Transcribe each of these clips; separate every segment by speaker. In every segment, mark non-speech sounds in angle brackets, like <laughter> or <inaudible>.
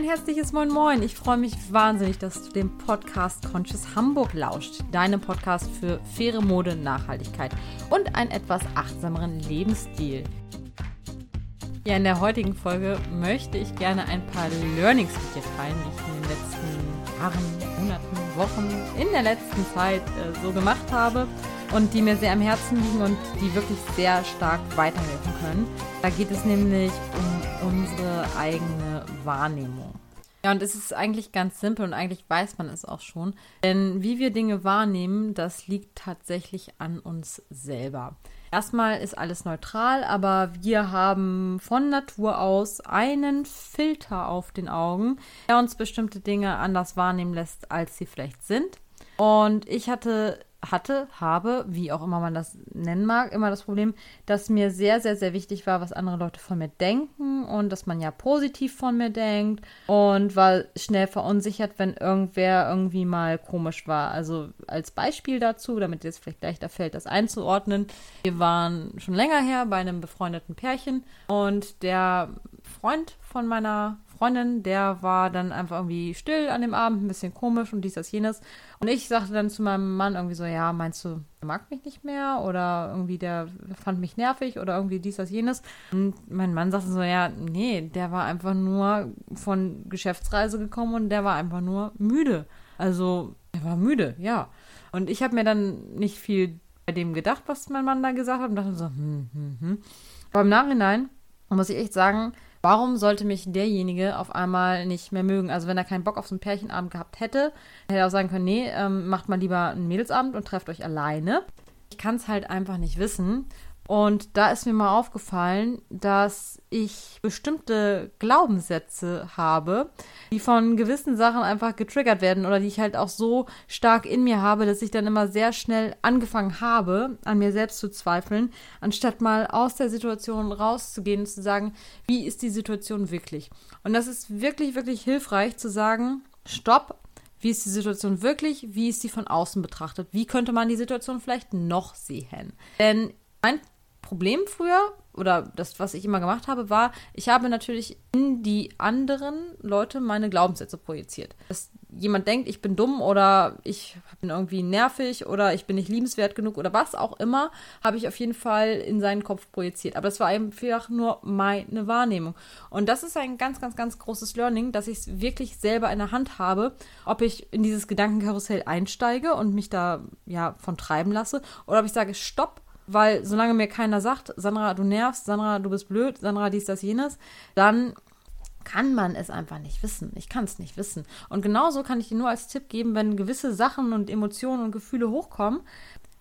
Speaker 1: Ein herzliches Moin Moin. Ich freue mich wahnsinnig, dass du dem Podcast Conscious Hamburg lauscht. Deinem Podcast für faire Mode, Nachhaltigkeit und einen etwas achtsameren Lebensstil. Ja, in der heutigen Folge möchte ich gerne ein paar Learnings mit dir teilen, die ich in den letzten Jahren, Monaten, Wochen, in der letzten Zeit äh, so gemacht habe und die mir sehr am Herzen liegen und die wirklich sehr stark weiterhelfen können. Da geht es nämlich um unsere eigene Wahrnehmung. Ja, und es ist eigentlich ganz simpel und eigentlich weiß man es auch schon. Denn wie wir Dinge wahrnehmen, das liegt tatsächlich an uns selber. Erstmal ist alles neutral, aber wir haben von Natur aus einen Filter auf den Augen, der uns bestimmte Dinge anders wahrnehmen lässt, als sie vielleicht sind. Und ich hatte hatte, habe, wie auch immer man das nennen mag, immer das Problem, dass mir sehr, sehr, sehr wichtig war, was andere Leute von mir denken und dass man ja positiv von mir denkt und war schnell verunsichert, wenn irgendwer irgendwie mal komisch war. Also als Beispiel dazu, damit es vielleicht leichter fällt, das einzuordnen. Wir waren schon länger her bei einem befreundeten Pärchen und der Freund von meiner Freundin, der war dann einfach irgendwie still an dem Abend, ein bisschen komisch und dies, das, jenes. Und ich sagte dann zu meinem Mann irgendwie so, ja, meinst du, der mag mich nicht mehr oder irgendwie der fand mich nervig oder irgendwie dies, das, jenes. Und mein Mann sagte so, ja, nee, der war einfach nur von Geschäftsreise gekommen und der war einfach nur müde. Also, er war müde, ja. Und ich habe mir dann nicht viel bei dem gedacht, was mein Mann da gesagt hat und dachte so, hm, hm, hm. Aber im Nachhinein muss ich echt sagen, Warum sollte mich derjenige auf einmal nicht mehr mögen? Also wenn er keinen Bock auf so einen Pärchenabend gehabt hätte, hätte er auch sagen können, nee, ähm, macht mal lieber einen Mädelsabend und trefft euch alleine. Ich kann es halt einfach nicht wissen. Und da ist mir mal aufgefallen, dass ich bestimmte Glaubenssätze habe, die von gewissen Sachen einfach getriggert werden oder die ich halt auch so stark in mir habe, dass ich dann immer sehr schnell angefangen habe, an mir selbst zu zweifeln, anstatt mal aus der Situation rauszugehen und zu sagen, wie ist die Situation wirklich? Und das ist wirklich, wirklich hilfreich zu sagen, stopp, wie ist die Situation wirklich? Wie ist sie von außen betrachtet? Wie könnte man die Situation vielleicht noch sehen? Denn mein Problem früher oder das, was ich immer gemacht habe, war, ich habe natürlich in die anderen Leute meine Glaubenssätze projiziert. Dass jemand denkt, ich bin dumm oder ich bin irgendwie nervig oder ich bin nicht liebenswert genug oder was auch immer, habe ich auf jeden Fall in seinen Kopf projiziert. Aber das war einfach nur meine Wahrnehmung. Und das ist ein ganz, ganz, ganz großes Learning, dass ich es wirklich selber in der Hand habe, ob ich in dieses Gedankenkarussell einsteige und mich da ja von treiben lasse oder ob ich sage, stopp weil solange mir keiner sagt, Sandra, du nervst, Sandra, du bist blöd, Sandra, dies, das, jenes, dann kann man es einfach nicht wissen. Ich kann es nicht wissen. Und genauso kann ich dir nur als Tipp geben, wenn gewisse Sachen und Emotionen und Gefühle hochkommen,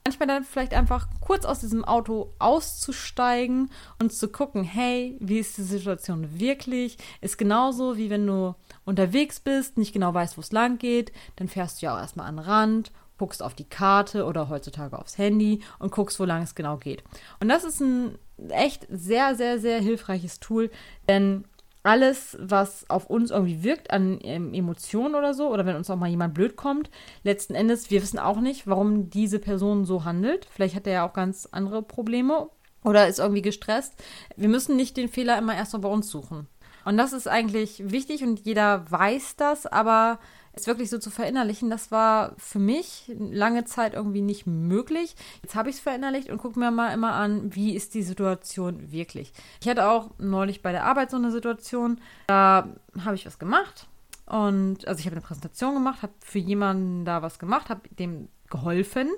Speaker 1: manchmal dann vielleicht einfach kurz aus diesem Auto auszusteigen und zu gucken, hey, wie ist die Situation wirklich? Ist genauso wie wenn du unterwegs bist, nicht genau weißt, wo es lang geht, dann fährst du ja auch erstmal an den Rand guckst auf die Karte oder heutzutage aufs Handy und guckst, wo lang es genau geht. Und das ist ein echt sehr, sehr, sehr hilfreiches Tool, denn alles, was auf uns irgendwie wirkt, an ähm, Emotionen oder so, oder wenn uns auch mal jemand blöd kommt, letzten Endes, wir wissen auch nicht, warum diese Person so handelt. Vielleicht hat er ja auch ganz andere Probleme oder ist irgendwie gestresst. Wir müssen nicht den Fehler immer erst mal bei uns suchen. Und das ist eigentlich wichtig und jeder weiß das, aber es wirklich so zu verinnerlichen, das war für mich lange Zeit irgendwie nicht möglich. Jetzt habe ich es verinnerlicht und gucke mir mal immer an, wie ist die Situation wirklich. Ich hatte auch neulich bei der Arbeit so eine Situation, da habe ich was gemacht und also ich habe eine Präsentation gemacht, habe für jemanden da was gemacht, habe dem geholfen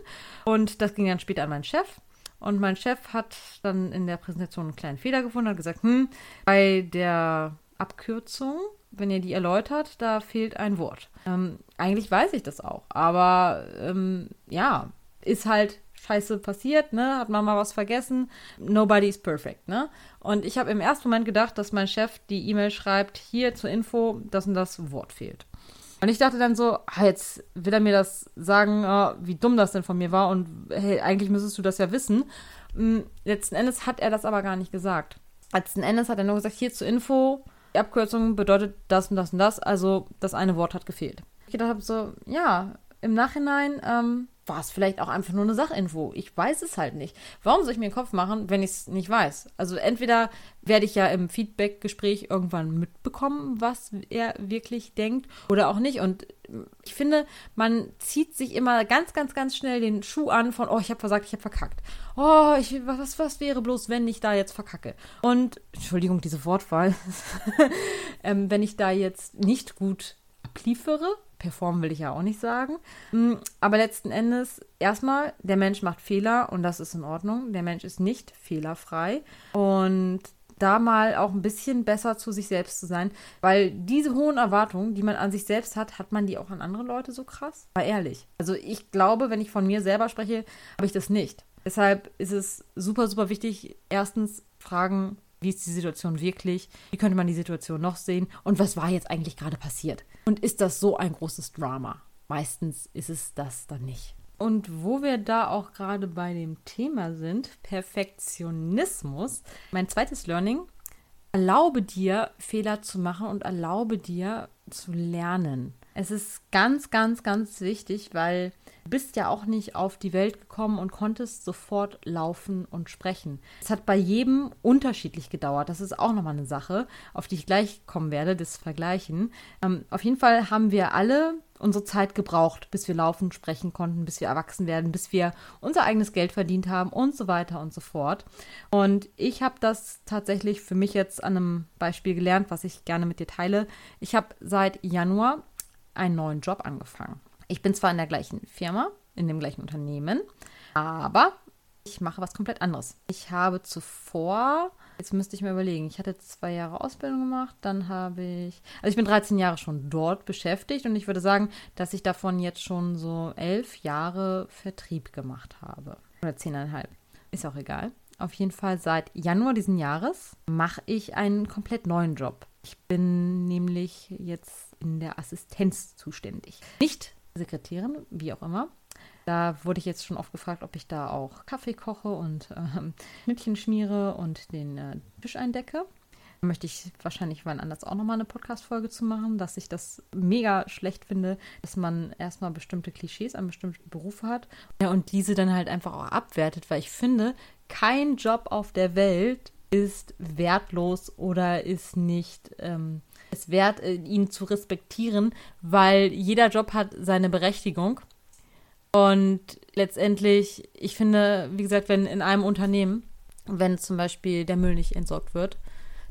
Speaker 1: und das ging dann später an meinen Chef. Und mein Chef hat dann in der Präsentation einen kleinen Fehler gefunden, hat gesagt, hm, bei der Abkürzung wenn ihr die erläutert, da fehlt ein Wort. Ähm, eigentlich weiß ich das auch, aber ähm, ja, ist halt scheiße passiert, ne? Hat man mal was vergessen. Nobody is perfect, ne? Und ich habe im ersten Moment gedacht, dass mein Chef die E-Mail schreibt, hier zur Info, dass und das Wort fehlt. Und ich dachte dann so, ah, jetzt will er mir das sagen, oh, wie dumm das denn von mir war und hey, eigentlich müsstest du das ja wissen. Hm, letzten Endes hat er das aber gar nicht gesagt. Letzten Endes hat er nur gesagt, hier zur Info, Abkürzung bedeutet das und das und das, also das eine Wort hat gefehlt. Ich gedacht habe so, ja, im Nachhinein ähm, war es vielleicht auch einfach nur eine Sachinfo. Ich weiß es halt nicht. Warum soll ich mir den Kopf machen, wenn ich es nicht weiß? Also entweder werde ich ja im Feedback-Gespräch irgendwann mitbekommen, was er wirklich denkt oder auch nicht. Und ich finde, man zieht sich immer ganz, ganz, ganz schnell den Schuh an von, oh, ich habe versagt, ich habe verkackt. Oh, ich, was, was wäre bloß, wenn ich da jetzt verkacke? Und, Entschuldigung, diese Wortwahl, <laughs> ähm, wenn ich da jetzt nicht gut abliefere, performen will ich ja auch nicht sagen. Mm, aber letzten Endes, erstmal, der Mensch macht Fehler und das ist in Ordnung. Der Mensch ist nicht fehlerfrei. Und da mal auch ein bisschen besser zu sich selbst zu sein, weil diese hohen Erwartungen, die man an sich selbst hat, hat man die auch an andere Leute so krass? War ehrlich. Also ich glaube, wenn ich von mir selber spreche, habe ich das nicht. Deshalb ist es super, super wichtig, erstens fragen, wie ist die Situation wirklich? Wie könnte man die Situation noch sehen? Und was war jetzt eigentlich gerade passiert? Und ist das so ein großes Drama? Meistens ist es das dann nicht. Und wo wir da auch gerade bei dem Thema sind, Perfektionismus, mein zweites Learning, erlaube dir, Fehler zu machen und erlaube dir zu lernen. Es ist ganz, ganz, ganz wichtig, weil Du bist ja auch nicht auf die Welt gekommen und konntest sofort laufen und sprechen. Es hat bei jedem unterschiedlich gedauert. Das ist auch nochmal eine Sache, auf die ich gleich kommen werde, das Vergleichen. Ähm, auf jeden Fall haben wir alle unsere Zeit gebraucht, bis wir laufen, sprechen konnten, bis wir erwachsen werden, bis wir unser eigenes Geld verdient haben und so weiter und so fort. Und ich habe das tatsächlich für mich jetzt an einem Beispiel gelernt, was ich gerne mit dir teile. Ich habe seit Januar einen neuen Job angefangen. Ich bin zwar in der gleichen Firma, in dem gleichen Unternehmen, aber ich mache was komplett anderes. Ich habe zuvor, jetzt müsste ich mir überlegen, ich hatte zwei Jahre Ausbildung gemacht, dann habe ich, also ich bin 13 Jahre schon dort beschäftigt und ich würde sagen, dass ich davon jetzt schon so elf Jahre Vertrieb gemacht habe. Oder zehneinhalb. Ist auch egal. Auf jeden Fall seit Januar diesen Jahres mache ich einen komplett neuen Job. Ich bin nämlich jetzt in der Assistenz zuständig. Nicht Sekretärin, wie auch immer. Da wurde ich jetzt schon oft gefragt, ob ich da auch Kaffee koche und ähm, Schnittchen schmiere und den äh, Tisch eindecke. Da möchte ich wahrscheinlich wann anders auch nochmal eine Podcast-Folge zu machen, dass ich das mega schlecht finde, dass man erstmal bestimmte Klischees an bestimmte Berufe hat ja, und diese dann halt einfach auch abwertet, weil ich finde, kein Job auf der Welt ist wertlos oder ist nicht ähm, es wert, äh, ihn zu respektieren, weil jeder Job hat seine Berechtigung. Und letztendlich, ich finde, wie gesagt, wenn in einem Unternehmen, wenn zum Beispiel der Müll nicht entsorgt wird,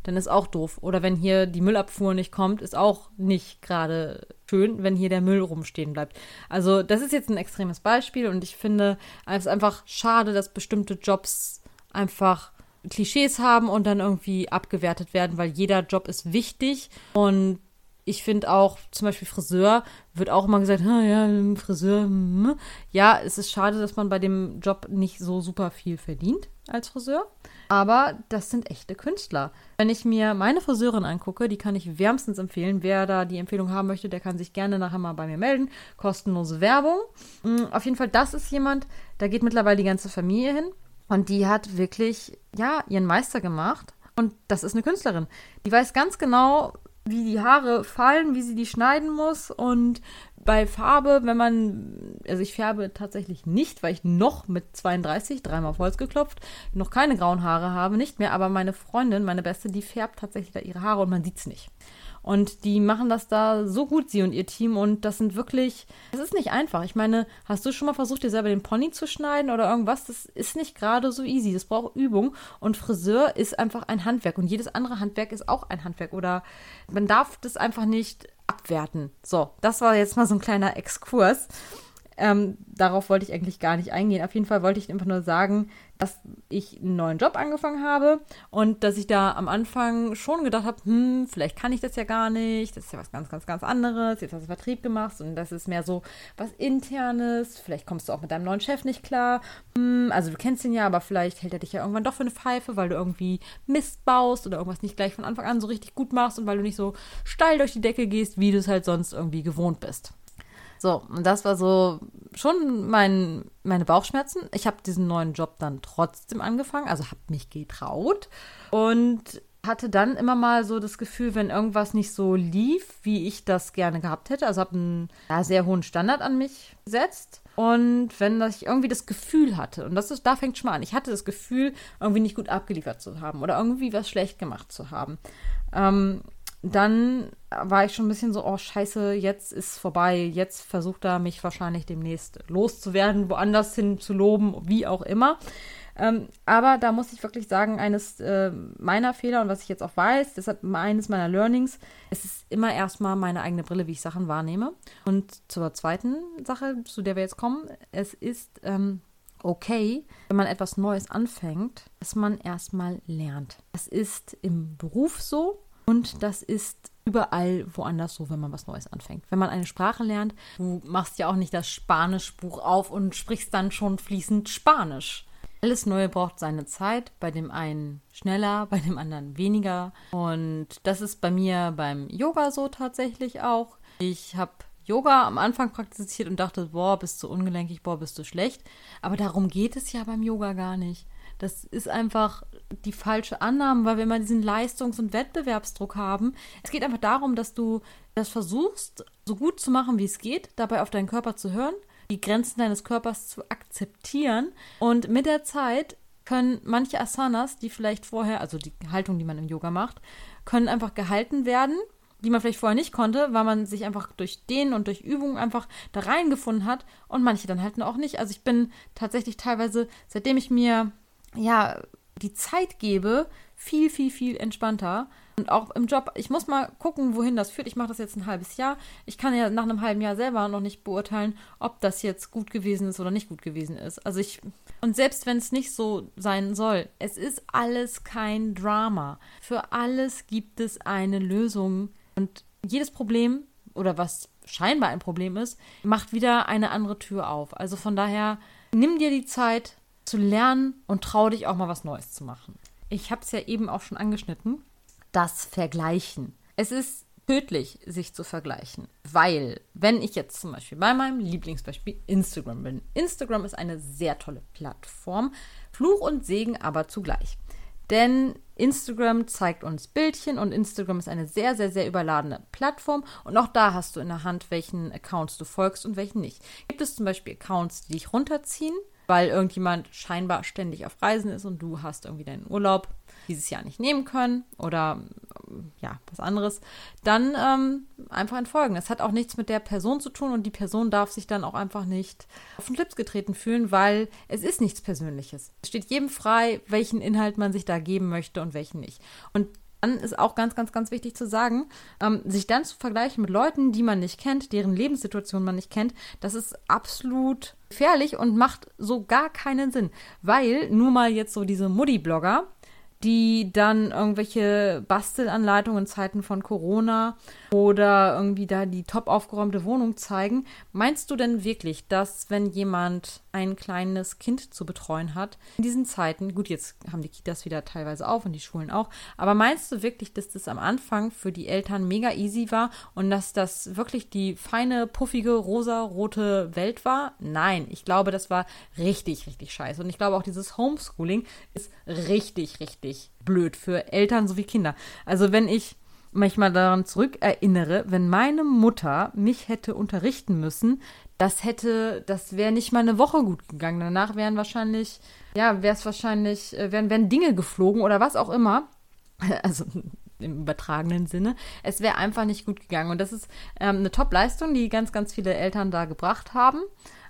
Speaker 1: dann ist auch doof. Oder wenn hier die Müllabfuhr nicht kommt, ist auch nicht gerade schön, wenn hier der Müll rumstehen bleibt. Also das ist jetzt ein extremes Beispiel und ich finde es einfach schade, dass bestimmte Jobs einfach Klischees haben und dann irgendwie abgewertet werden, weil jeder Job ist wichtig und ich finde auch, zum Beispiel Friseur, wird auch immer gesagt, ja, Friseur, hm. ja, es ist schade, dass man bei dem Job nicht so super viel verdient als Friseur. Aber das sind echte Künstler. Wenn ich mir meine Friseurin angucke, die kann ich wärmstens empfehlen. Wer da die Empfehlung haben möchte, der kann sich gerne nachher mal bei mir melden. Kostenlose Werbung. Hm, auf jeden Fall, das ist jemand, da geht mittlerweile die ganze Familie hin. Und die hat wirklich, ja, ihren Meister gemacht. Und das ist eine Künstlerin. Die weiß ganz genau, wie die Haare fallen, wie sie die schneiden muss. Und bei Farbe, wenn man, also ich färbe tatsächlich nicht, weil ich noch mit 32, dreimal auf Holz geklopft, noch keine grauen Haare habe, nicht mehr. Aber meine Freundin, meine Beste, die färbt tatsächlich da ihre Haare und man sieht es nicht. Und die machen das da so gut, sie und ihr Team. Und das sind wirklich, das ist nicht einfach. Ich meine, hast du schon mal versucht, dir selber den Pony zu schneiden oder irgendwas? Das ist nicht gerade so easy. Das braucht Übung. Und Friseur ist einfach ein Handwerk. Und jedes andere Handwerk ist auch ein Handwerk. Oder man darf das einfach nicht abwerten. So, das war jetzt mal so ein kleiner Exkurs. Ähm, darauf wollte ich eigentlich gar nicht eingehen. Auf jeden Fall wollte ich einfach nur sagen, dass ich einen neuen Job angefangen habe und dass ich da am Anfang schon gedacht habe, hm, vielleicht kann ich das ja gar nicht, das ist ja was ganz, ganz, ganz anderes, jetzt hast du Vertrieb gemacht und das ist mehr so was Internes, vielleicht kommst du auch mit deinem neuen Chef nicht klar, hm, also du kennst ihn ja, aber vielleicht hält er dich ja irgendwann doch für eine Pfeife, weil du irgendwie Mist baust oder irgendwas nicht gleich von Anfang an so richtig gut machst und weil du nicht so steil durch die Decke gehst, wie du es halt sonst irgendwie gewohnt bist. So, und das war so schon mein, meine Bauchschmerzen. Ich habe diesen neuen Job dann trotzdem angefangen, also habe mich getraut. Und hatte dann immer mal so das Gefühl, wenn irgendwas nicht so lief, wie ich das gerne gehabt hätte, also habe einen ja, sehr hohen Standard an mich gesetzt. Und wenn ich irgendwie das Gefühl hatte, und das ist, da fängt schon mal an, ich hatte das Gefühl, irgendwie nicht gut abgeliefert zu haben oder irgendwie was schlecht gemacht zu haben, ähm, dann war ich schon ein bisschen so, oh scheiße, jetzt ist vorbei, jetzt versucht er mich wahrscheinlich demnächst loszuwerden, woanders hin zu loben, wie auch immer. Ähm, aber da muss ich wirklich sagen, eines äh, meiner Fehler und was ich jetzt auch weiß, deshalb eines meiner Learnings, es ist immer erstmal meine eigene Brille, wie ich Sachen wahrnehme. Und zur zweiten Sache, zu der wir jetzt kommen, es ist ähm, okay, wenn man etwas Neues anfängt, dass man erstmal lernt. Das ist im Beruf so und das ist überall woanders so, wenn man was Neues anfängt. Wenn man eine Sprache lernt, du machst ja auch nicht das Spanischbuch auf und sprichst dann schon fließend Spanisch. Alles Neue braucht seine Zeit, bei dem einen schneller, <laughs> bei dem anderen weniger. Und das ist bei mir beim Yoga so tatsächlich auch. Ich habe Yoga am Anfang praktiziert und dachte, boah, bist du ungelenkig, boah, bist du schlecht. Aber darum geht es ja beim Yoga gar nicht. Das ist einfach die falsche Annahme, weil wir immer diesen Leistungs- und Wettbewerbsdruck haben. Es geht einfach darum, dass du das versuchst, so gut zu machen, wie es geht, dabei auf deinen Körper zu hören, die Grenzen deines Körpers zu akzeptieren. Und mit der Zeit können manche Asanas, die vielleicht vorher, also die Haltung, die man im Yoga macht, können einfach gehalten werden, die man vielleicht vorher nicht konnte, weil man sich einfach durch den und durch Übungen einfach da reingefunden hat und manche dann halt auch nicht. Also ich bin tatsächlich teilweise, seitdem ich mir ja die Zeit gebe, viel, viel, viel entspannter und auch im Job, ich muss mal gucken, wohin das führt. Ich mache das jetzt ein halbes Jahr. Ich kann ja nach einem halben Jahr selber noch nicht beurteilen, ob das jetzt gut gewesen ist oder nicht gut gewesen ist. Also ich, und selbst wenn es nicht so sein soll, es ist alles kein Drama. Für alles gibt es eine Lösung. Und jedes Problem oder was scheinbar ein Problem ist, macht wieder eine andere Tür auf. Also von daher, nimm dir die Zeit zu lernen und trau dich auch mal was Neues zu machen. Ich habe es ja eben auch schon angeschnitten das Vergleichen. Es ist tödlich, sich zu vergleichen. Weil, wenn ich jetzt zum Beispiel bei meinem Lieblingsbeispiel Instagram bin, Instagram ist eine sehr tolle Plattform, Fluch und Segen aber zugleich. Denn Instagram zeigt uns Bildchen und Instagram ist eine sehr, sehr, sehr überladene Plattform. Und auch da hast du in der Hand, welchen Accounts du folgst und welchen nicht. Gibt es zum Beispiel Accounts, die dich runterziehen, weil irgendjemand scheinbar ständig auf Reisen ist und du hast irgendwie deinen Urlaub dieses Jahr nicht nehmen können oder ja, was anderes, dann ähm, einfach entfolgen. Es hat auch nichts mit der Person zu tun und die Person darf sich dann auch einfach nicht auf den Schlips getreten fühlen, weil es ist nichts Persönliches. Es steht jedem frei, welchen Inhalt man sich da geben möchte und welchen nicht. Und dann ist auch ganz, ganz, ganz wichtig zu sagen, ähm, sich dann zu vergleichen mit Leuten, die man nicht kennt, deren Lebenssituation man nicht kennt, das ist absolut gefährlich und macht so gar keinen Sinn. Weil nur mal jetzt so diese Muddy-Blogger, die dann irgendwelche Bastelanleitungen in Zeiten von Corona oder irgendwie da die top aufgeräumte Wohnung zeigen. Meinst du denn wirklich, dass wenn jemand ein kleines Kind zu betreuen hat, in diesen Zeiten, gut, jetzt haben die Kitas wieder teilweise auf und die Schulen auch, aber meinst du wirklich, dass das am Anfang für die Eltern mega easy war und dass das wirklich die feine, puffige, rosa-rote Welt war? Nein, ich glaube, das war richtig, richtig scheiße. Und ich glaube auch dieses Homeschooling ist richtig, richtig blöd für Eltern sowie Kinder. Also wenn ich manchmal daran zurückerinnere, wenn meine Mutter mich hätte unterrichten müssen, das hätte, das wäre nicht mal eine Woche gut gegangen. Danach wären wahrscheinlich, ja, wäre es wahrscheinlich, äh, wären, wären Dinge geflogen oder was auch immer. <laughs> Also im übertragenen Sinne. Es wäre einfach nicht gut gegangen. Und das ist ähm, eine Top-Leistung, die ganz, ganz viele Eltern da gebracht haben.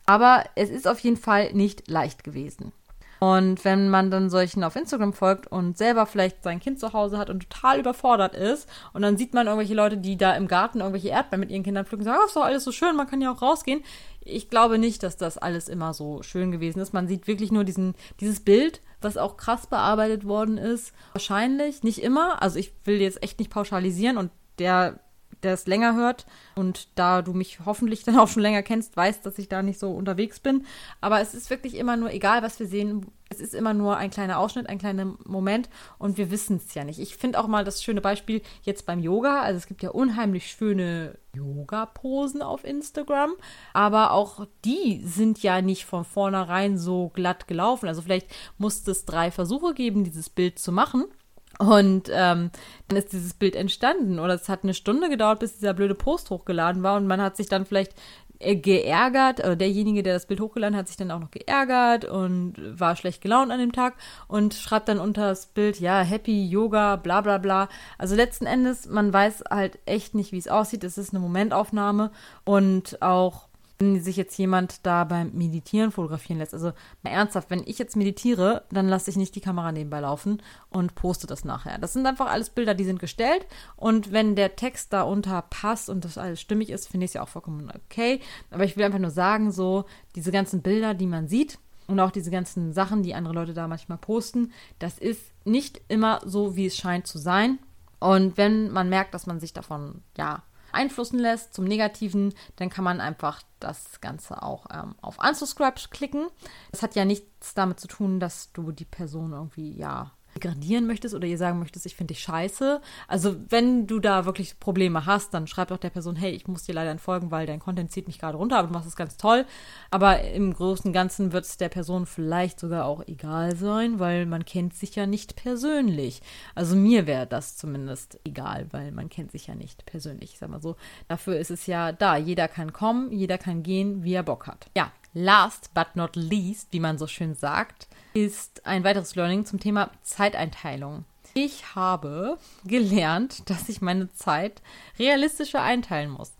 Speaker 1: Aber es ist auf jeden Fall nicht leicht gewesen. Und wenn man dann solchen auf Instagram folgt und selber vielleicht sein Kind zu Hause hat und total überfordert ist und dann sieht man irgendwelche Leute, die da im Garten irgendwelche Erdbeeren mit ihren Kindern pflücken sagen, oh, ist doch alles so schön, man kann ja auch rausgehen. Ich glaube nicht, dass das alles immer so schön gewesen ist. Man sieht wirklich nur diesen, dieses Bild, was auch krass bearbeitet worden ist. Wahrscheinlich, nicht immer. Also ich will jetzt echt nicht pauschalisieren und der der es länger hört und da du mich hoffentlich dann <laughs> auch schon länger kennst, weißt, dass ich da nicht so unterwegs bin. Aber es ist wirklich immer nur, egal was wir sehen, es ist immer nur ein kleiner Ausschnitt, ein kleiner Moment und wir wissen es ja nicht. Ich finde auch mal das schöne Beispiel jetzt beim Yoga. Also es gibt ja unheimlich schöne Yoga-Posen auf Instagram, aber auch die sind ja nicht von vornherein so glatt gelaufen. Also vielleicht musste es drei Versuche geben, dieses Bild zu machen. Und ähm, dann ist dieses Bild entstanden. Oder es hat eine Stunde gedauert, bis dieser blöde Post hochgeladen war. Und man hat sich dann vielleicht äh, geärgert. Äh, derjenige, der das Bild hochgeladen hat, sich dann auch noch geärgert und war schlecht gelaunt an dem Tag und schreibt dann unter das Bild, ja, Happy Yoga, bla bla bla. Also letzten Endes, man weiß halt echt nicht, wie es aussieht. Es ist eine Momentaufnahme und auch wenn sich jetzt jemand da beim Meditieren fotografieren lässt. Also mal ernsthaft, wenn ich jetzt meditiere, dann lasse ich nicht die Kamera nebenbei laufen und poste das nachher. Das sind einfach alles Bilder, die sind gestellt und wenn der Text darunter passt und das alles stimmig ist, finde ich es ja auch vollkommen okay. Aber ich will einfach nur sagen, so diese ganzen Bilder, die man sieht, und auch diese ganzen Sachen, die andere Leute da manchmal posten, das ist nicht immer so, wie es scheint zu sein. Und wenn man merkt, dass man sich davon, ja, einflussen lässt zum Negativen, dann kann man einfach das Ganze auch ähm, auf Unsubscribe klicken. Das hat ja nichts damit zu tun, dass du die Person irgendwie, ja, degradieren möchtest oder ihr sagen möchtest, ich finde dich scheiße. Also wenn du da wirklich Probleme hast, dann schreib doch der Person, hey, ich muss dir leider entfolgen, weil dein Content zieht mich gerade runter, aber du machst es ganz toll. Aber im Großen und Ganzen wird es der Person vielleicht sogar auch egal sein, weil man kennt sich ja nicht persönlich. Also mir wäre das zumindest egal, weil man kennt sich ja nicht persönlich. Ich sag mal so, dafür ist es ja da. Jeder kann kommen, jeder kann gehen, wie er Bock hat. Ja, last but not least, wie man so schön sagt, ist ein weiteres Learning zum Thema Zeiteinteilung. Ich habe gelernt, dass ich meine Zeit realistischer einteilen muss.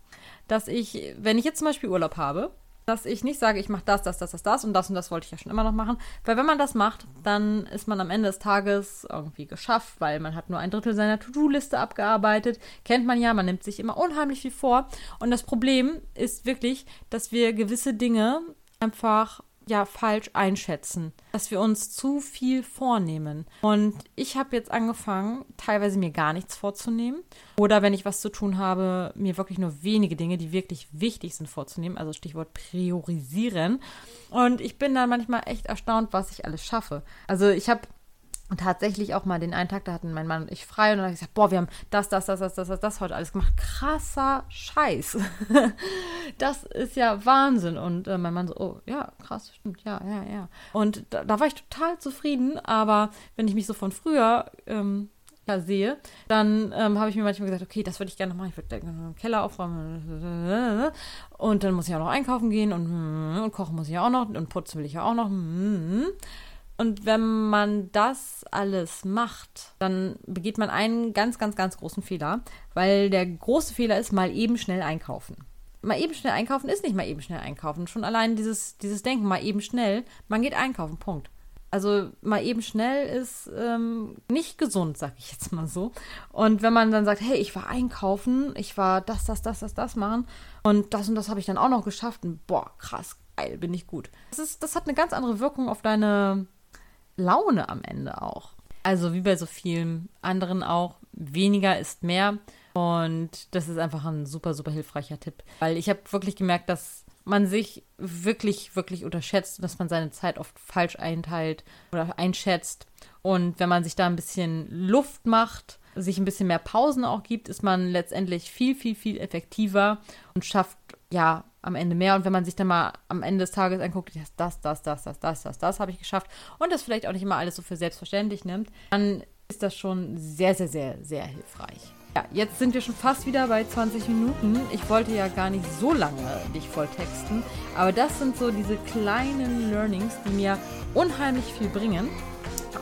Speaker 1: Dass ich, wenn ich jetzt zum Beispiel Urlaub habe, dass ich nicht sage, ich mache das, das, das, das, das und das und das wollte ich ja schon immer noch machen. Weil wenn man das macht, dann ist man am Ende des Tages irgendwie geschafft, weil man hat nur ein Drittel seiner To-Do-Liste abgearbeitet. Kennt man ja, man nimmt sich immer unheimlich viel vor. Und das Problem ist wirklich, dass wir gewisse Dinge einfach ja falsch einschätzen, dass wir uns zu viel vornehmen. Und ich habe jetzt angefangen, teilweise mir gar nichts vorzunehmen oder wenn ich was zu tun habe, mir wirklich nur wenige Dinge, die wirklich wichtig sind, vorzunehmen. Also Stichwort priorisieren. Und ich bin dann manchmal echt erstaunt, was ich alles schaffe. Also ich habe und tatsächlich auch mal den einen Tag, da hatten mein Mann und ich frei und dann habe ich gesagt, boah, wir haben das, das, das, das, das, das, das heute alles gemacht. Krasser Scheiß. <laughs> das ist ja Wahnsinn. Und äh, mein Mann so, oh, ja, krass, stimmt, ja, ja, ja. Und da, da war ich total zufrieden, aber wenn ich mich so von früher ähm, ja, sehe, dann ähm, habe ich mir manchmal gesagt, okay, das würde ich gerne noch machen. Ich würde den Keller aufräumen. Und dann muss ich auch noch einkaufen gehen und, und kochen muss ich auch noch und putzen will ich ja auch noch. Und wenn man das alles macht, dann begeht man einen ganz, ganz, ganz großen Fehler, weil der große Fehler ist, mal eben schnell einkaufen. Mal eben schnell einkaufen ist nicht mal eben schnell einkaufen. Schon allein dieses, dieses Denken, mal eben schnell, man geht einkaufen, Punkt. Also mal eben schnell ist ähm, nicht gesund, sag ich jetzt mal so. Und wenn man dann sagt, hey, ich war einkaufen, ich war das, das, das, das, das machen und das und das habe ich dann auch noch geschafft und boah, krass, geil, bin ich gut. Das, ist, das hat eine ganz andere Wirkung auf deine Laune am Ende auch. Also wie bei so vielen anderen auch, weniger ist mehr. Und das ist einfach ein super, super hilfreicher Tipp. Weil ich habe wirklich gemerkt, dass man sich wirklich, wirklich unterschätzt, dass man seine Zeit oft falsch einteilt oder einschätzt. Und wenn man sich da ein bisschen Luft macht, sich ein bisschen mehr Pausen auch gibt, ist man letztendlich viel, viel, viel effektiver und schafft ja am Ende mehr. Und wenn man sich dann mal am Ende des Tages anguckt, das, das, das, das, das, das, das, das habe ich geschafft und das vielleicht auch nicht immer alles so für selbstverständlich nimmt, dann ist das schon sehr, sehr, sehr, sehr hilfreich. Ja, jetzt sind wir schon fast wieder bei 20 Minuten. Ich wollte ja gar nicht so lange dich voll texten, aber das sind so diese kleinen Learnings, die mir unheimlich viel bringen.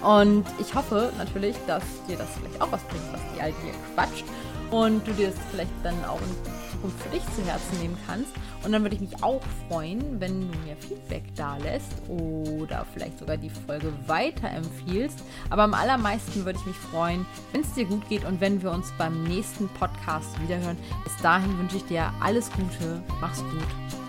Speaker 1: Und ich hoffe natürlich, dass dir das vielleicht auch was bringt, was die Alte hier quatscht und du dir es vielleicht dann auch in Zukunft für dich zu Herzen nehmen kannst. Und dann würde ich mich auch freuen, wenn du mir Feedback da lässt oder vielleicht sogar die Folge weiterempfiehlst. Aber am allermeisten würde ich mich freuen, wenn es dir gut geht und wenn wir uns beim nächsten Podcast wiederhören. Bis dahin wünsche ich dir alles Gute. Mach's gut.